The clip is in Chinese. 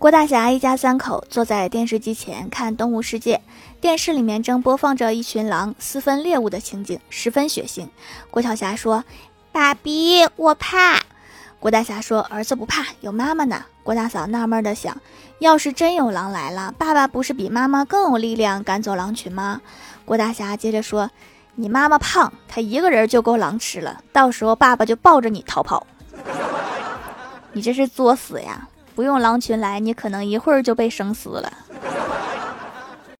郭大侠一家三口坐在电视机前看《动物世界》，电视里面正播放着一群狼私分猎物的情景，十分血腥。郭晓霞说：“爸比，我怕。”郭大侠说：“儿子不怕，有妈妈呢。”郭大嫂纳闷的想：“要是真有狼来了，爸爸不是比妈妈更有力量赶走狼群吗？”郭大侠接着说：“你妈妈胖，她一个人就够狼吃了，到时候爸爸就抱着你逃跑。你这是作死呀！”不用狼群来，你可能一会儿就被生撕了。